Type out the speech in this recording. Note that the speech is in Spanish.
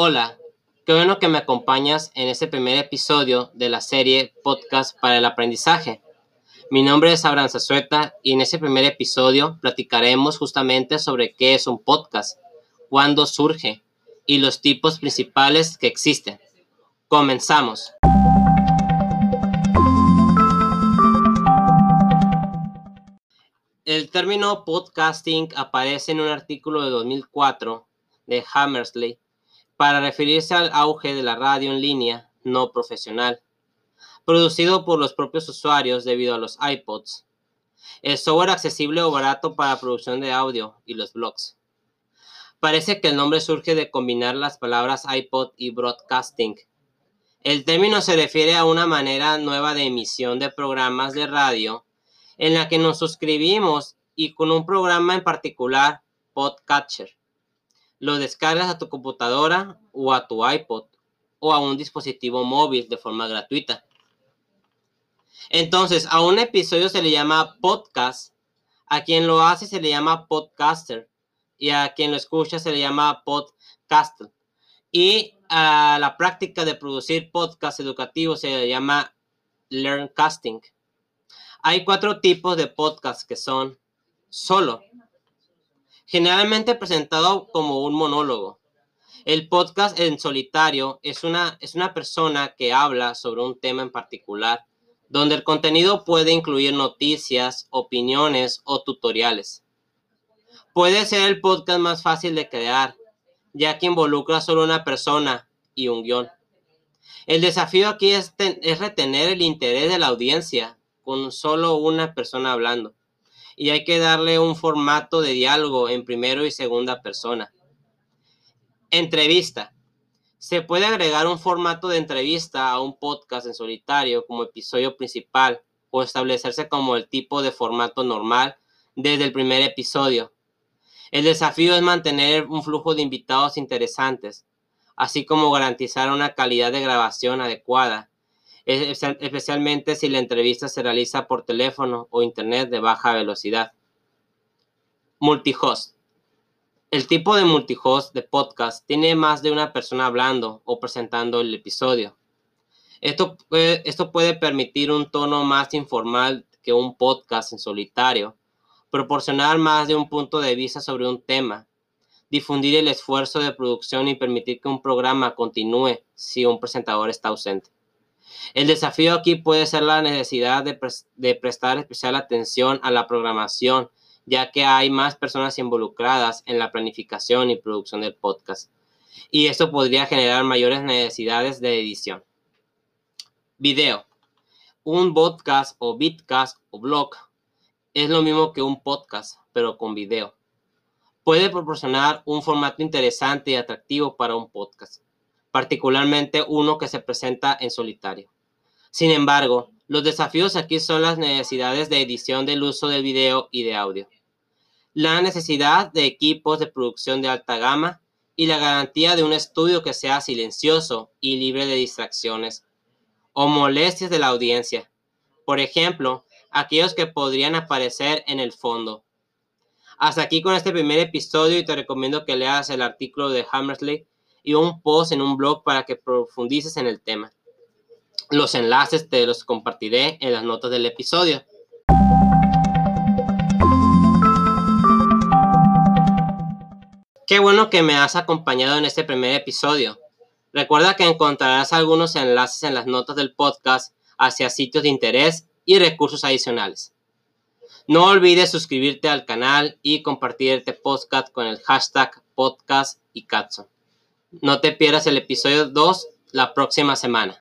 Hola, qué bueno que me acompañas en este primer episodio de la serie Podcast para el Aprendizaje. Mi nombre es Abraham Zazueta y en este primer episodio platicaremos justamente sobre qué es un podcast, cuándo surge y los tipos principales que existen. Comenzamos. El término podcasting aparece en un artículo de 2004 de Hammersley para referirse al auge de la radio en línea no profesional, producido por los propios usuarios debido a los iPods, el software accesible o barato para producción de audio y los blogs. Parece que el nombre surge de combinar las palabras iPod y broadcasting. El término se refiere a una manera nueva de emisión de programas de radio en la que nos suscribimos y con un programa en particular, Podcatcher. Lo descargas a tu computadora o a tu iPod o a un dispositivo móvil de forma gratuita. Entonces, a un episodio se le llama podcast, a quien lo hace se le llama podcaster y a quien lo escucha se le llama podcaster. Y a la práctica de producir podcast educativos se le llama learncasting. Hay cuatro tipos de podcast que son solo, generalmente presentado como un monólogo. El podcast en solitario es una, es una persona que habla sobre un tema en particular, donde el contenido puede incluir noticias, opiniones o tutoriales. Puede ser el podcast más fácil de crear, ya que involucra solo una persona y un guion. El desafío aquí es, es retener el interés de la audiencia con solo una persona hablando. Y hay que darle un formato de diálogo en primero y segunda persona. Entrevista. Se puede agregar un formato de entrevista a un podcast en solitario como episodio principal o establecerse como el tipo de formato normal desde el primer episodio. El desafío es mantener un flujo de invitados interesantes, así como garantizar una calidad de grabación adecuada especialmente si la entrevista se realiza por teléfono o internet de baja velocidad. Multihost. El tipo de multihost de podcast tiene más de una persona hablando o presentando el episodio. Esto puede, esto puede permitir un tono más informal que un podcast en solitario, proporcionar más de un punto de vista sobre un tema, difundir el esfuerzo de producción y permitir que un programa continúe si un presentador está ausente. El desafío aquí puede ser la necesidad de, prestar especial atención a la programación, ya que hay más personas involucradas en la planificación y producción del podcast. Y esto podría generar mayores necesidades de edición. Video. Un podcast o bitcast o blog es lo mismo que un podcast, pero con video. Puede proporcionar un formato interesante y atractivo para un podcast particularmente uno que se presenta en solitario. Sin embargo, los desafíos aquí son las necesidades de edición del uso del video y de audio, la necesidad de equipos de producción de alta gama y la garantía de un estudio que sea silencioso y libre de distracciones o molestias de la audiencia. Por ejemplo, aquellos que podrían aparecer en el fondo. Hasta aquí con este primer episodio y te recomiendo que leas el artículo de Hammersley y un post en un blog para que profundices en el tema. Los enlaces te los compartiré en las notas del episodio. Qué bueno que me has acompañado en este primer episodio. Recuerda que encontrarás algunos enlaces en las notas del podcast hacia sitios de interés y recursos adicionales. No olvides suscribirte al canal y compartir este podcast con el hashtag podcast y. No te pierdas el episodio 2 la próxima semana.